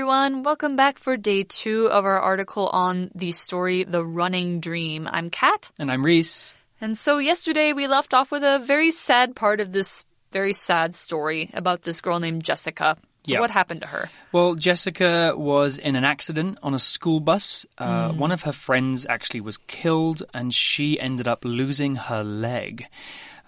Everyone. Welcome back for day two of our article on the story The Running Dream. I'm Kat. And I'm Reese. And so, yesterday we left off with a very sad part of this very sad story about this girl named Jessica. So Yeah. what happened to her? Well, Jessica was in an accident on a school bus. Uh, One of her friends actually was killed, and she ended up losing her leg,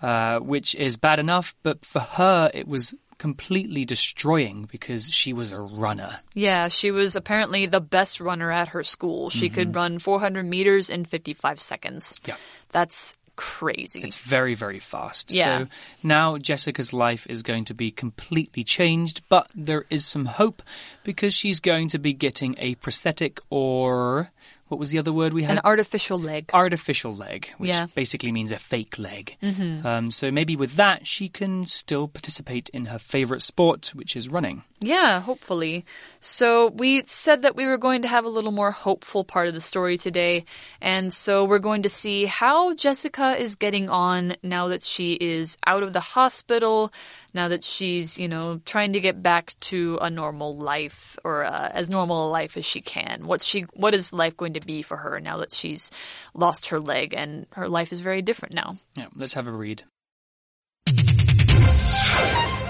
uh, which is bad enough, but for her, it was completely destroying because she was a runner. Yeah, she was apparently the best runner at her school. She mm-hmm. could run 400 meters in 55 seconds. Yeah. That's crazy. It's very, very fast. Yeah. So now Jessica's life is going to be completely changed, but there is some hope because she's going to be getting a prosthetic or what was the other word we had? An artificial leg. artificial leg, which Yeah. basically means a fake leg. Um, so maybe with that, she can still participate in her favorite sport, which is running. Yeah, hopefully. So we said that we were going to have a little more hopeful part of the story today. And so we're going to see how Jessica is getting on now that she is out of the hospital, now that she's, you know, trying to get back to a normal life or uh, as normal a life as she can. What's she what is life going to be for her now that she's lost her leg and her life is very different now? Yeah, let's have a read.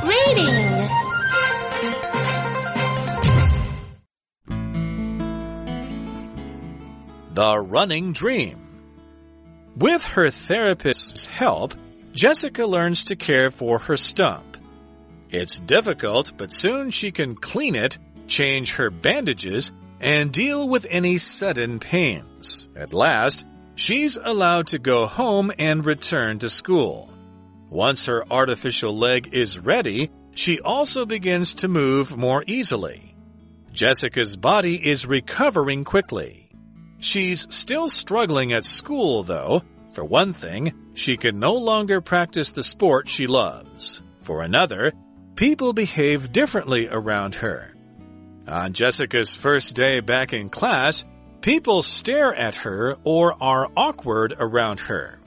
Reading. The Running Dream. With her therapist's help, Jessica learns to care for her stump. It's difficult, but soon she can clean it, change her bandages, and deal with any sudden pains. At last, she's allowed to go home and return to school. Once her artificial leg is ready, she also begins to move more easily. Jessica's body is recovering quickly. She's still struggling at school, though. For one thing, she can no longer practice the sport she loves. For another, people behave differently around her. On Jessica's first day back in class, people stare at her or are awkward around her.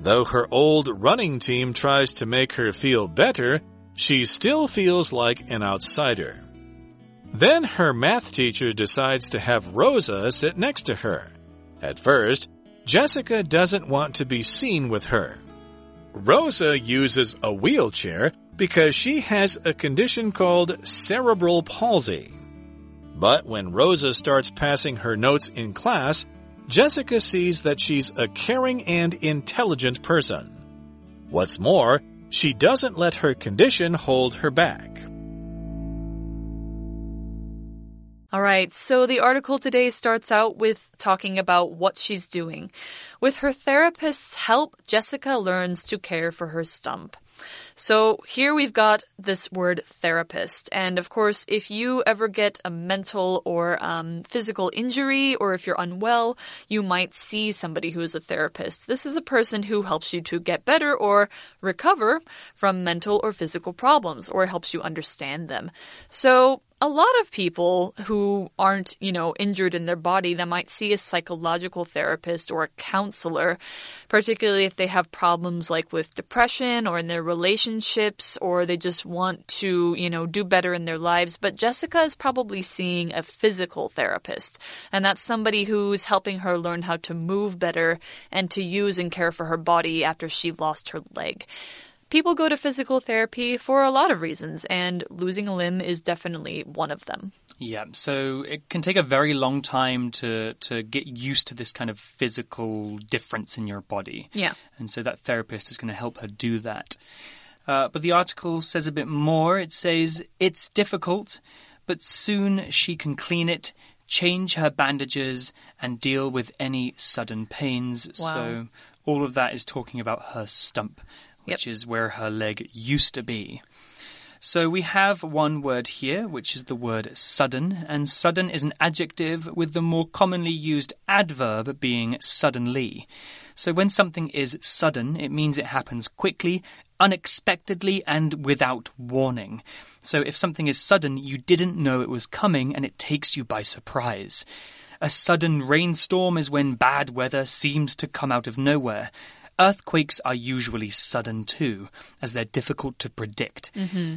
Though her old running team tries to make her feel better, she still feels like an outsider. Then her math teacher decides to have Rosa sit next to her. At first, Jessica doesn't want to be seen with her. Rosa uses a wheelchair because she has a condition called cerebral palsy. But when Rosa starts passing her notes in class, Jessica sees that she's a caring and intelligent person. What's more, she doesn't let her condition hold her back. All right, so the article today starts out with talking about what she's doing. With her therapist's help, Jessica learns to care for her stump. So here we've got this word therapist. And of course, if you ever get a mental or um, physical injury or if you're unwell, you might see somebody who is a therapist. This is a person who helps you to get better or recover from mental or physical problems or helps you understand them. So a lot of people who aren't, you know, injured in their body they might see a psychological therapist or a counselor, particularly if they have problems like with depression or in their relationships or they just want to, you know, do better in their lives. But Jessica is probably seeing a physical therapist, and that's somebody who's helping her learn how to move better and to use and care for her body after she lost her leg. People go to physical therapy for a lot of reasons, and losing a limb is definitely one of them. Yeah, so it can take a very long time to to get used to this kind of physical difference in your body. Yeah. And so that therapist is going to help her do that. Uh, but the article says a bit more. It says it's difficult, but soon she can clean it, change her bandages, and deal with any sudden pains. Wow. So all of that is talking about her stump, Yep. which is where her leg used to be. So we have one word here, which is the word sudden, and sudden is an adjective with the more commonly used adverb being suddenly. So when something is sudden, it means it happens quickly, unexpectedly, and without warning. So if something is sudden, you didn't know it was coming and it takes you by surprise. A sudden rainstorm is when bad weather seems to come out of nowhere. Earthquakes are usually sudden too, as they're difficult to predict.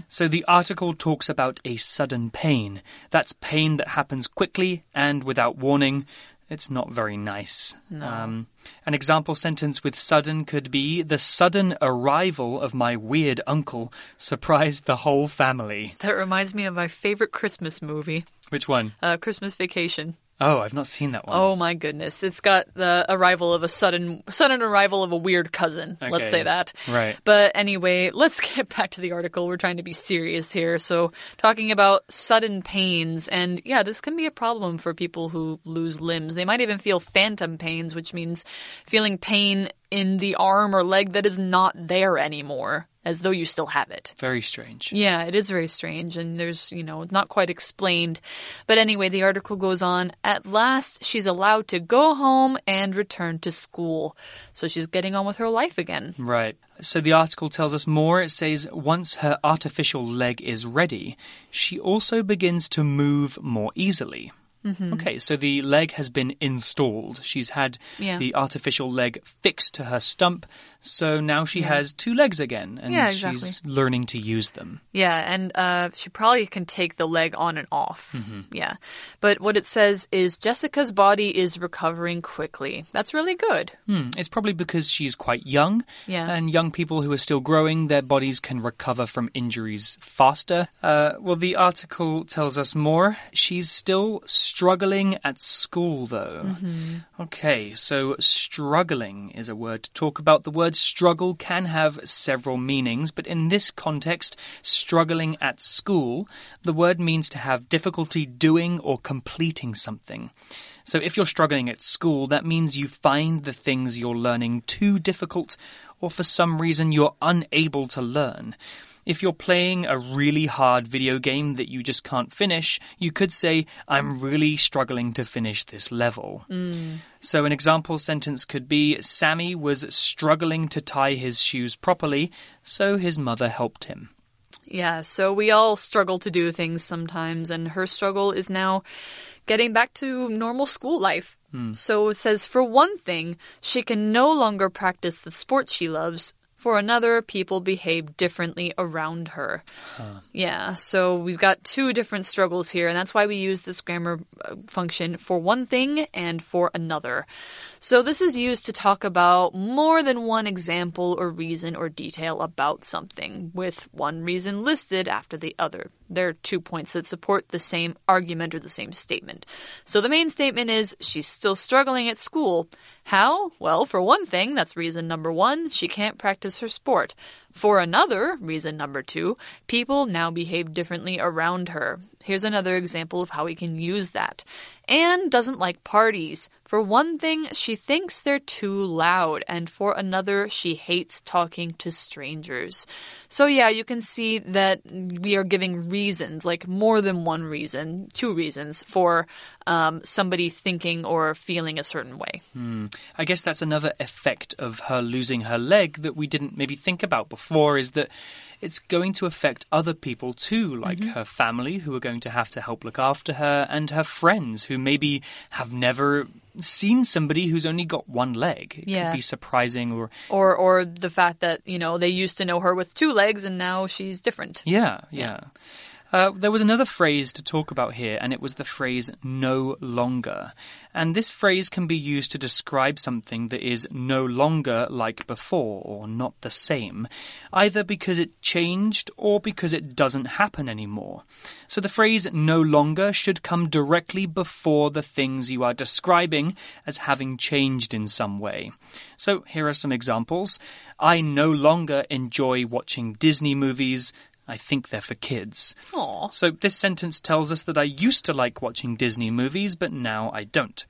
So the article talks about a sudden pain. That's pain that happens quickly and without warning. It's not very nice. Um, an example sentence with sudden could be The sudden arrival of my weird uncle surprised the whole family. That reminds me of my favorite Christmas movie, Which one? uh, Christmas Vacation. Oh, I've not seen that one. Oh my goodness. It's got the arrival of a sudden sudden arrival of a weird cousin. Okay. Let's say that. Right. But anyway, let's get back to the article. We're trying to be serious here. So, talking about sudden pains and yeah, this can be a problem for people who lose limbs. They might even feel phantom pains, which means feeling pain in the arm or leg that is not there anymore, as though you still have it. Very strange. Yeah, it is very strange, and there's, you know, not quite explained. But anyway, the article goes on. At last, she's allowed to go home and return to school. So she's getting on with her life again. Right. So the article tells us more. It says once her artificial leg is ready, she also begins to move more easily. Mm-hmm. Okay, so the leg has been installed. She's had Yeah. the artificial leg fixed to her stump, so now she has two legs again, and Yeah, she's learning to use them. Yeah, and uh, she probably can take the leg on and off. Yeah. But what it says is Jessica's body is recovering quickly. That's really good. Hmm, It's probably because she's quite young, Yeah. and young people who are still growing, their bodies can recover from injuries faster. Uh, well, the article tells us more. She's still struggling at school, though. Mm-hmm. Okay, so struggling is a word to talk about. The word struggle can have several meanings, but in this context, struggling at school, the word means to have difficulty doing or completing something. So if you're struggling at school, that means you find the things you're learning too difficult, or for some reason you're unable to learn. If you're playing a really hard video game that you just can't finish, you could say, I'm really struggling to finish this level. Mm. So, an example sentence could be Sammy was struggling to tie his shoes properly, so his mother helped him. Yeah, so we all struggle to do things sometimes, and her struggle is now getting back to normal school life. Hmm. So it says, for one thing, she can no longer practice the sports she loves. For another, people behave differently around her. Yeah, so we've got two different struggles here, and that's why we use this grammar uh, function for one thing and for another. So this is used to talk about more than one example or reason or detail about something, with one reason listed after the other. There are two points that support the same argument or the same statement. So the main statement is she's still struggling at school. How? Well, for one thing, that's reason number one, she can't practice her sport. For another, reason number two, people now behave differently around her. Here's another example of how we can use that. Anne doesn't like parties. For one thing, she thinks they're too loud, and for another, she hates talking to strangers. So, yeah, you can see that we are giving reasons, like more than one reason, two reasons for um, somebody thinking or feeling a certain way. I guess that's another effect of her losing her leg that we didn't maybe think about before is that it's going to affect other people too, like Mm-hmm. her family who are going to have to help look after her and her friends who maybe have never seen somebody who's only got one leg. It Yeah. could be surprising or Or, or the fact that, you know, they used to know her with two legs and now she's different. Yeah, yeah. Uh, there was another phrase to talk about here, and it was the phrase no longer. And this phrase can be used to describe something that is no longer like before or not the same, either because it changed or because it doesn't happen anymore. So the phrase no longer should come directly before the things you are describing as having changed in some way. So here are some examples. I no longer enjoy watching Disney movies. I think they're for kids. Aw. So this sentence tells us that I used to like watching Disney movies, but now I don't.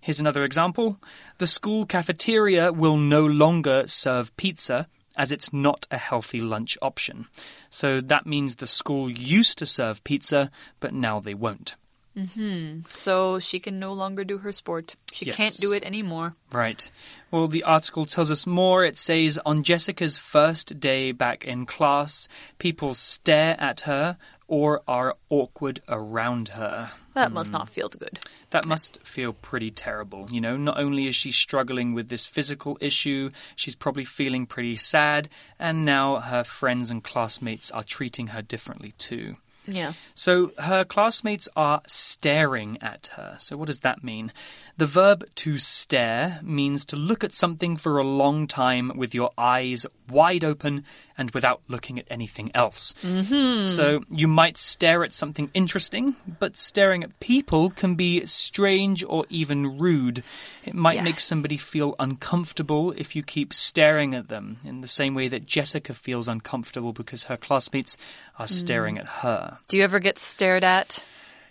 Here's another example. The school cafeteria will no longer serve pizza as it's not a healthy lunch option. So that means the school used to serve pizza, but now they won't. Mm-hmm. So she can no longer do her sport. She Yes. can't do it anymore. Right. Well, the article tells us more. It says on Jessica's first day back in class, people stare at her or are awkward around her. That must hmm. not feel good. That must feel pretty terrible. You know, not only is she struggling with this physical issue, she's probably feeling pretty sad, and now her friends and classmates are treating her differently too. Yeah. So her classmates are staring at her. So what does that mean? The verb to stare means to look at something for a long time with your eyes wide open and without looking at anything else. Mm-hmm. So you might stare at something interesting, but staring at people can be strange or even rude. It might Yeah. make somebody feel uncomfortable if you keep staring at them, in the same way that Jessica feels uncomfortable because her classmates are staring at her. Do you ever get stared at?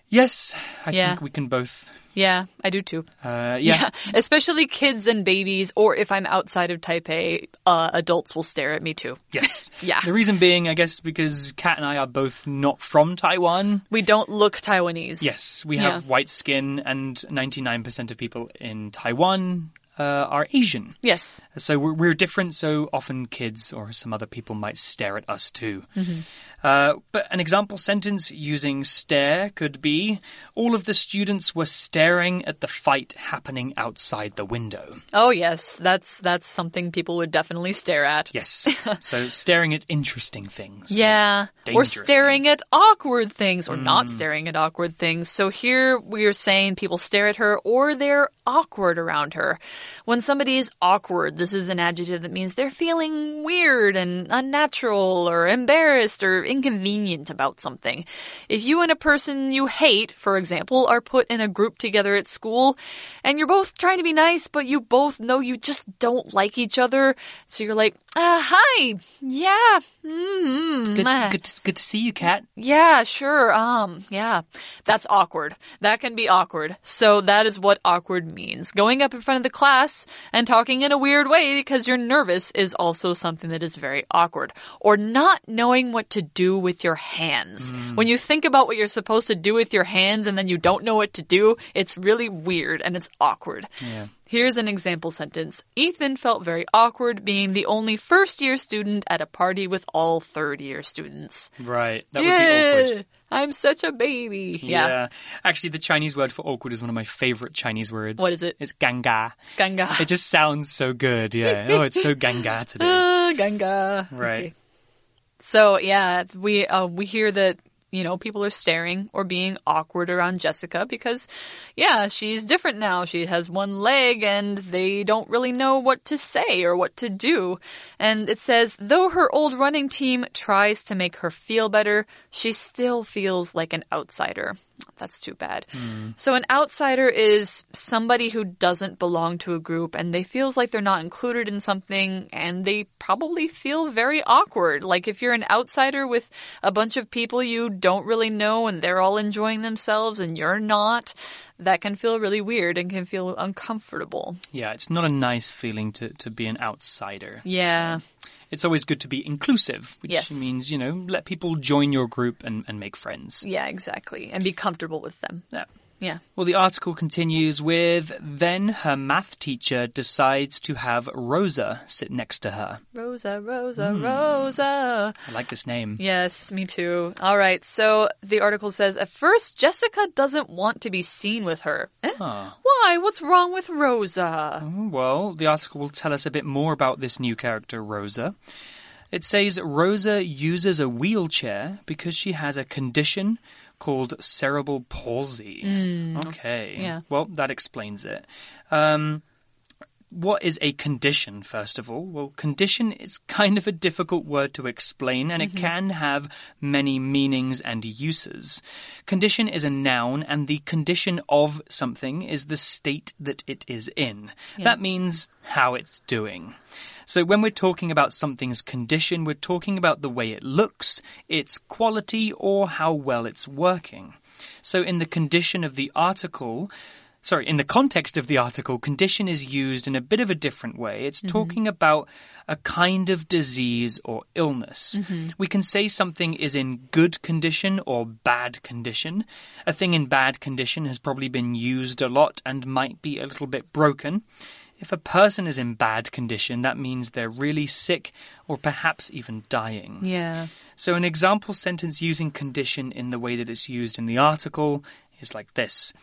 Yes, I Yeah. think we can both. Yeah, I do too. Uh, yeah. especially kids and babies, or if I'm outside of Taipei, uh, adults will stare at me too. Yes. Yeah. The reason being, I guess, because Kat and I are both not from Taiwan. We don't look Taiwanese. Yes, we Yeah. have white skin, and 99% of people in Taiwan uh, are Asian. Yes. So we're, we're different, so often kids or some other people might stare at us too. Mm-hmm. Uh, but an example sentence using stare could be All of the students were staring at the fight happening outside the window. Oh yes, that's that's something people would definitely stare at. Yes. so staring at interesting things. Yeah. Or dangerous staring things. at awkward things or not staring at awkward things. So here we are saying people stare at her or they're awkward around her. When somebody is awkward, this is an adjective that means they're feeling weird and unnatural or embarrassed or inconvenient about something. If you and a person you hate, for example, are put in a group together at school and you're both trying to be nice, but you both know you just don't like each other, so you're like, uh, hi, yeah, mm-hmm. Good, ah. good, to, good to see you, Kat. Yeah, sure. Um, yeah. That's awkward. That can be awkward. So that is what awkward means. Going up in front of the class and talking in a weird way because you're nervous is also something that is very awkward. Or not knowing what to do with your hands. Mm. When you think about what you're supposed to do with your hands and then you don't know what to do, it's really weird and it's awkward. Yeah. Here's an example sentence. Ethan felt very awkward being the only first year student at a party with all third year students. Right. That would be awkward. Yeah, I'm such a baby. Yeah. Actually, the Chinese word for awkward is one of my favorite Chinese words. What is it? It's ganga. Ganga. It just sounds so good. Yeah. Oh, it's so ganga today. Ah, ganga. Right. Okay. So yeah, we uh, we hear that you know people are staring or being awkward around Jessica because yeah, she's different now. She has one leg and they don't really know what to say or what to do. And it says though her old running team tries to make her feel better, she still feels like an outsider. That's too bad. Hmm. So an outsider is somebody who doesn't belong to a group and they feels like they're not included in something and they probably feel very awkward. Like if you're an outsider with a bunch of people you don't really know and they're all enjoying themselves and you're not, that can feel really weird and can feel uncomfortable. Yeah, it's not a nice feeling to, to be an outsider. Yeah. It's always good to be inclusive, which Yes. means, you know, let people join your group and, and make friends. Yeah, exactly. And be comfortable with them. Yeah. Yeah. Well, the article continues with Then her math teacher decides to have Rosa sit next to her. Rosa, Rosa, Rosa. I like this name. Yes, me too. All right, so the article says at first Jessica doesn't want to be seen with her. Eh? Why? What's wrong with Rosa? Well, the article will tell us a bit more about this new character, Rosa. It says Rosa uses a wheelchair because she has a condition called cerebral palsy. Okay. Yeah. Well, that explains it. Um, what is a condition, first of all? Well, condition is kind of a difficult word to explain and it mm-hmm. can have many meanings and uses. Condition is a noun and the condition of something is the state that it is in. That means how it's doing. So when we're talking about something's condition, we're talking about the way it looks, its quality, or how well it's working. So in the condition of the article, sorry, in the context of the article, condition is used in a bit of a different way. It's mm-hmm. talking about a kind of disease or illness. Mm-hmm. We can say something is in good condition or bad condition. A thing in bad condition has probably been used a lot and might be a little bit broken. If a person is in bad condition, that means they're really sick or perhaps even dying. Yeah. So, an example sentence using condition in the way that it's used in the article is like this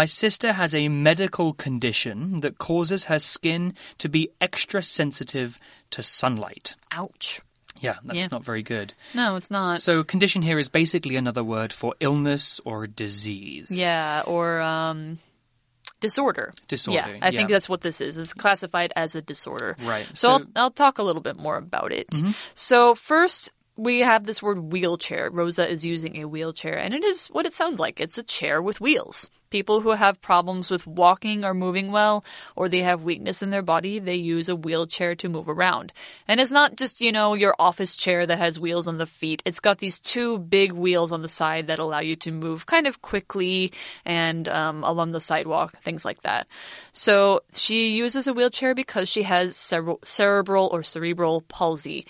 My sister has a medical condition that causes her skin to be extra sensitive to sunlight. Ouch. Yeah, that's Yeah. not very good. No, it's not. So, condition here is basically another word for illness or disease. yeah, or um disorder. Disorder, Yeah, I think that's what this is. It's classified as a disorder. Right, So, so- I'll, I'll talk a little bit more about it. Mm-hmm. So first. We have this word wheelchair. Rosa is using a wheelchair, and it is what it sounds like. It's a chair with wheels. People who have problems with walking or moving well, or they have weakness in their body, they use a wheelchair to move around. And it's not just, you know, your office chair that has wheels on the feet. It's got these two big wheels on the side that allow you to move kind of quickly and um, along the sidewalk, things like that. So she uses a wheelchair because she has cerebral, cerebral or cerebral palsy.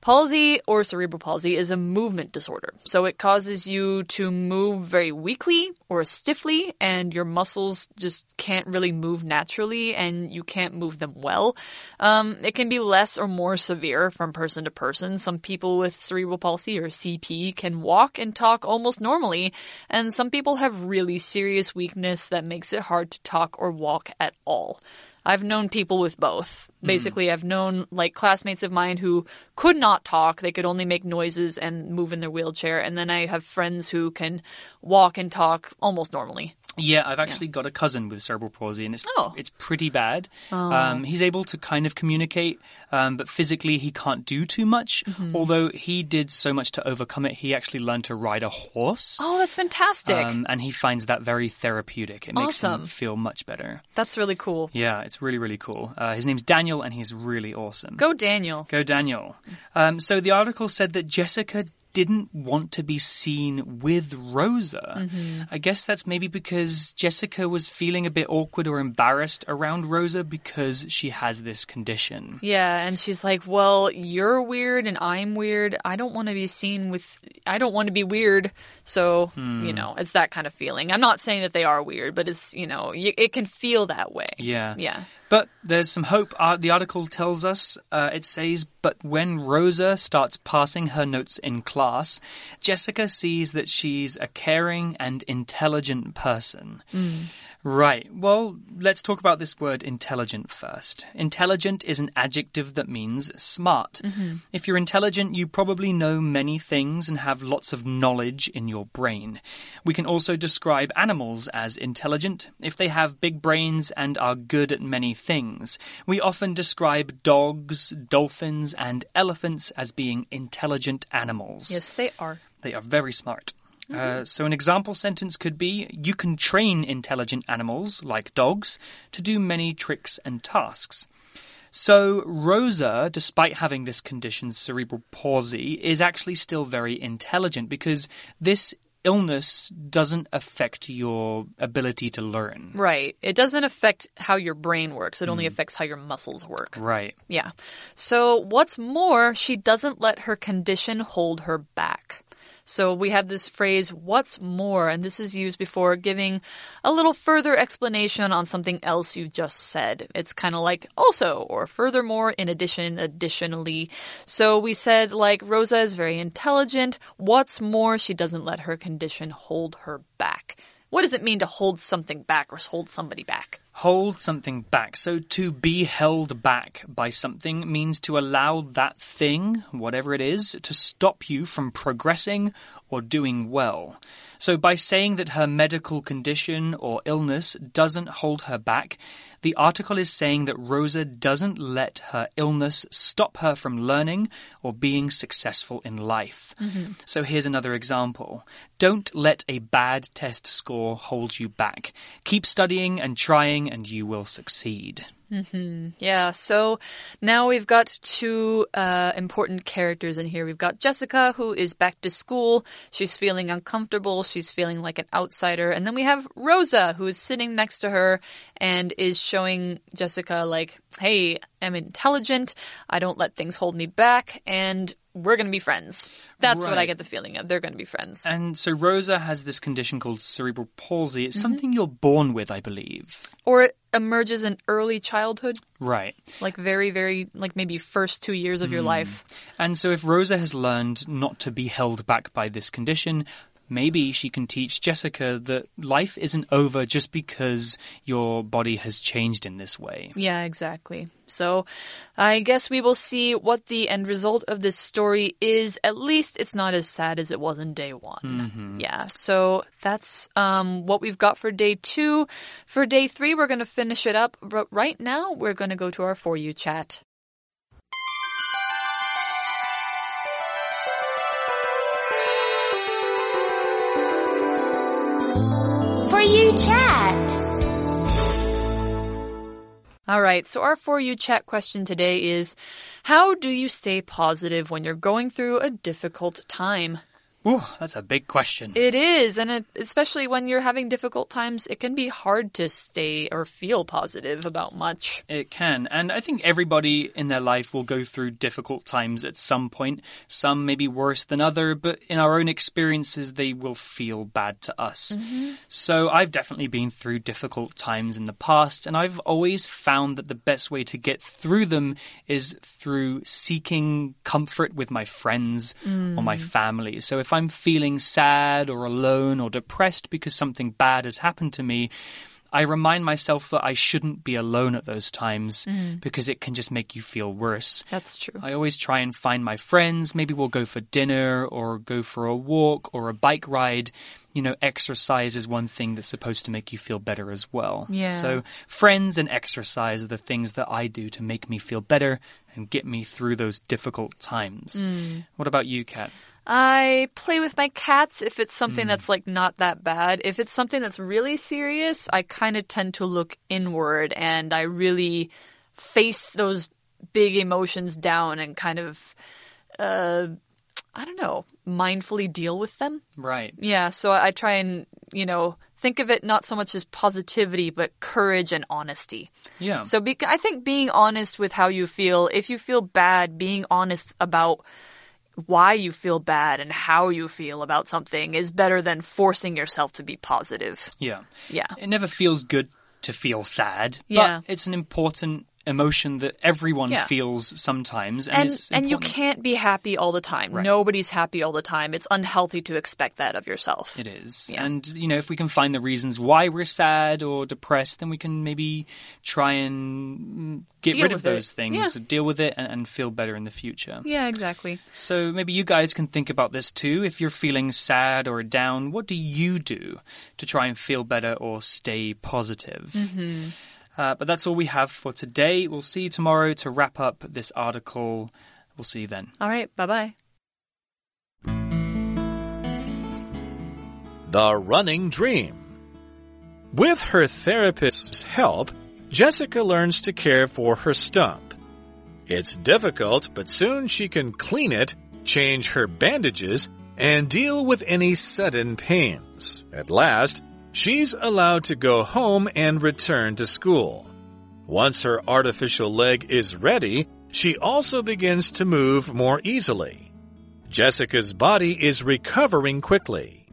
Palsy or cerebral palsy is a movement disorder. So it causes you to move very weakly or stiffly, and your muscles just can't really move naturally, and you can't move them well. Um, it can be less or more severe from person to person. Some people with cerebral palsy or CP can walk and talk almost normally, and some people have really serious weakness that makes it hard to talk or walk at all. I've known people with both. Basically, I've known like classmates of mine who could not talk. They could only make noises and move in their wheelchair. And then I have friends who can walk and talk almost normally. Yeah, I've actually got a cousin with cerebral palsy, and it's Oh. it's pretty bad. Um, he's able to kind of communicate, um, but physically he can't do too much. Mm-hmm. Although he did so much to overcome it, he actually learned to ride a horse. Oh, that's fantastic. Um, and he finds that very therapeutic. It makes him feel much better. that's really cool. Yeah, it's really, really cool. Uh, his name's Daniel, and he's really awesome. Go, Daniel. Go, Daniel. Um, so the article said that Jessica didn't want to be seen with Rosa. Mm-hmm. I guess that's maybe because Jessica was feeling a bit awkward or embarrassed around Rosa because she has this condition. Yeah, and she's like, "Well, you're weird and I'm weird. I don't want to be seen with I don't want to be weird." So, Hmm. you know, it's that kind of feeling. I'm not saying that they are weird, but it's, you know, it can feel that way. Yeah. Yeah. But there's some hope. Uh, the article tells us, uh, it says, but when Rosa starts passing her notes in class, Jessica sees that she's a caring and intelligent person. Right. Well, let's talk about this word intelligent first. Intelligent is an adjective that means smart. If you're intelligent, you probably know many things and have lots of knowledge in your brain. We can also describe animals as intelligent if they have big brains and are good at many things. We often describe dogs, dolphins, and elephants as being intelligent animals. Yes, they are. They are very smart. Uh, so, an example sentence could be You can train intelligent animals, like dogs, to do many tricks and tasks. So, Rosa, despite having this condition, cerebral palsy, is actually still very intelligent because this illness doesn't affect your ability to learn. Right. It doesn't affect how your brain works. It only mm. affects how your muscles work. Right. Yeah. So, what's more, she doesn't let her condition hold her back. So, we have this phrase, what's more, and this is used before giving a little further explanation on something else you just said. It's kind of like also, or furthermore, in addition, additionally. So, we said, like, Rosa is very intelligent. What's more, she doesn't let her condition hold her back. What does it mean to hold something back or hold somebody back? Hold something back. So to be held back by something means to allow that thing, whatever it is, to stop you from progressing or doing well. So by saying that her medical condition or illness doesn't hold her back, the article is saying that Rosa doesn't let her illness stop her from learning or being successful in life. Mm-hmm. So here's another example. Don't let a bad test score hold you back. Keep studying and trying, and you will succeed. Yeah, so now we've got two uh, important characters in here. We've got Jessica, who is back to school. She's feeling uncomfortable. She's feeling like an outsider. And then we have Rosa, who is sitting next to her and is showing Jessica, like, hey, I'm intelligent. I don't let things hold me back. And we're going to be friends. That's what I get the feeling of. They're going to be friends. And so Rosa has this condition called cerebral palsy. It's something you're born with, I believe. Or it emerges in early childhood, Right. like very, very, like maybe first two years of Hmm. your life. And so if Rosa has learned not to be held back by this condition, maybe she can teach Jessica that life isn't over just because your body has changed in this way. Yeah, exactly. So I guess we will see what the end result of this story is. At least it's not as sad as it was in day one. Yeah, so that's um, what we've got for day two. For day three, we're going to finish it up. But right now, we're going to go to our For You chat. You chat. All right, so our For You chat question today is How do you stay positive when you're going through a difficult time? Ooh, that's a big question. It is, and it, especially when you're having difficult times, it can be hard to stay or feel positive about much. It can. And I think everybody in their life will go through difficult times at some point. Some may be worse than other, but in our own experiences, they will feel bad to us. Mm-hmm. So I've definitely been through difficult times in the past, and I've always found that the best way to get through them is through seeking comfort with my friends or my mm. family. So if I'm feeling sad or alone or depressed because something bad has happened to me, I remind myself that I shouldn't be alone at those times mm. because it can just make you feel worse. That's true. I always try and find my friends. Maybe we'll go for dinner or go for a walk or a bike ride. You know, exercise is one thing that's supposed to make you feel better as well. Yeah. So, friends and exercise are the things that I do to make me feel better and get me through those difficult times. Mm. What about you, Kat? I play with my cats if it's something that's like not that bad. If it's something that's really serious, I kind of tend to look inward and I really face those big emotions down and kind of, uh, I don't know, mindfully deal with them. Right. Yeah, so I try and, you know, think of it not so much as positivity, but courage and honesty. Yeah. So I think being honest with how you feel, if you feel bad, being honest about why you feel bad and how you feel about something is better than forcing yourself to be positive. Yeah. Yeah. It never feels good to feel sad, Yeah. but it's an important emotion that everyone Yeah. feels sometimes. And, And it's and you can't be happy all the time. Nobody's happy all the time. It's unhealthy to expect that of yourself. It is. Yeah. And, you know, if we can find the reasons why we're sad or depressed, then we can maybe try and mm, get Deal rid of it. those things, Yeah. deal with it, and, and feel better in the future. Yeah, exactly. So maybe you guys can think about this too. If you're feeling sad or down, what do you do to try and feel better or stay positive? Mm-hmm. Uh, but that's all we have for today. We'll see you tomorrow to wrap up this article. We'll see you then. All right, bye-bye. The Running Dream. With her therapist's help, Jessica learns to care for her stump. It's difficult, but soon she can clean it, change her bandages, and deal with any sudden pains. At last, she's allowed to go home and return to school. Once her artificial leg is ready, she also begins to move more easily. Jessica's body is recovering quickly.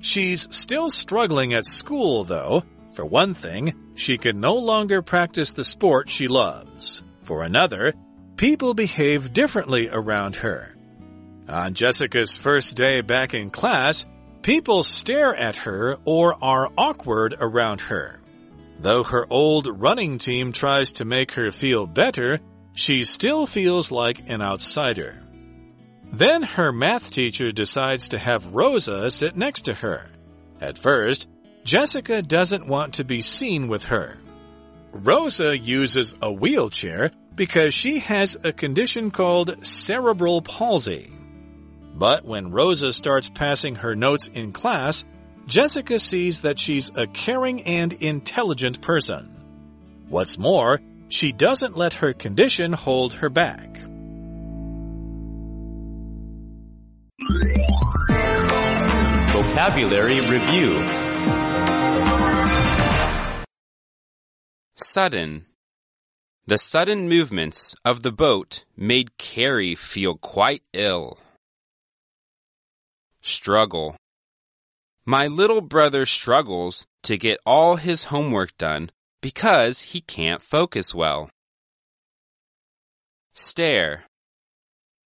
She's still struggling at school, though. For one thing, she can no longer practice the sport she loves. For another, people behave differently around her. On Jessica's first day back in class, people stare at her or are awkward around her. Though her old running team tries to make her feel better, she still feels like an outsider. Then her math teacher decides to have Rosa sit next to her. At first, Jessica doesn't want to be seen with her. Rosa uses a wheelchair because she has a condition called cerebral palsy. But when Rosa starts passing her notes in class, Jessica sees that she's a caring and intelligent person. What's more, she doesn't let her condition hold her back. Vocabulary Review Sudden. The sudden movements of the boat made Carrie feel quite ill. Struggle. My little brother struggles to get all his homework done because he can't focus well. Stare.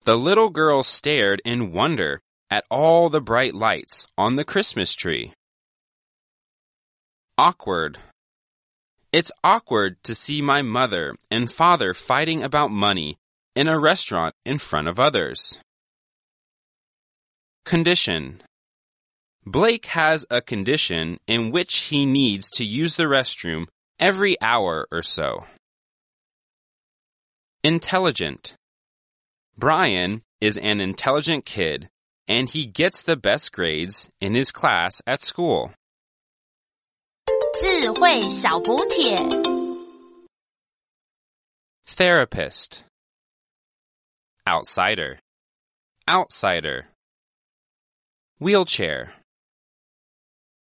The little girl stared in wonder at all the bright lights on the Christmas tree. Awkward. It's awkward to see my mother and father fighting about money in a restaurant in front of others. Condition. Blake has a condition in which he needs to use the restroom every hour or so. Intelligent. Brian is an intelligent kid and he gets the best grades in his class at school. 智慧小补帖。 Therapist. Outsider. Outsider. Wheelchair.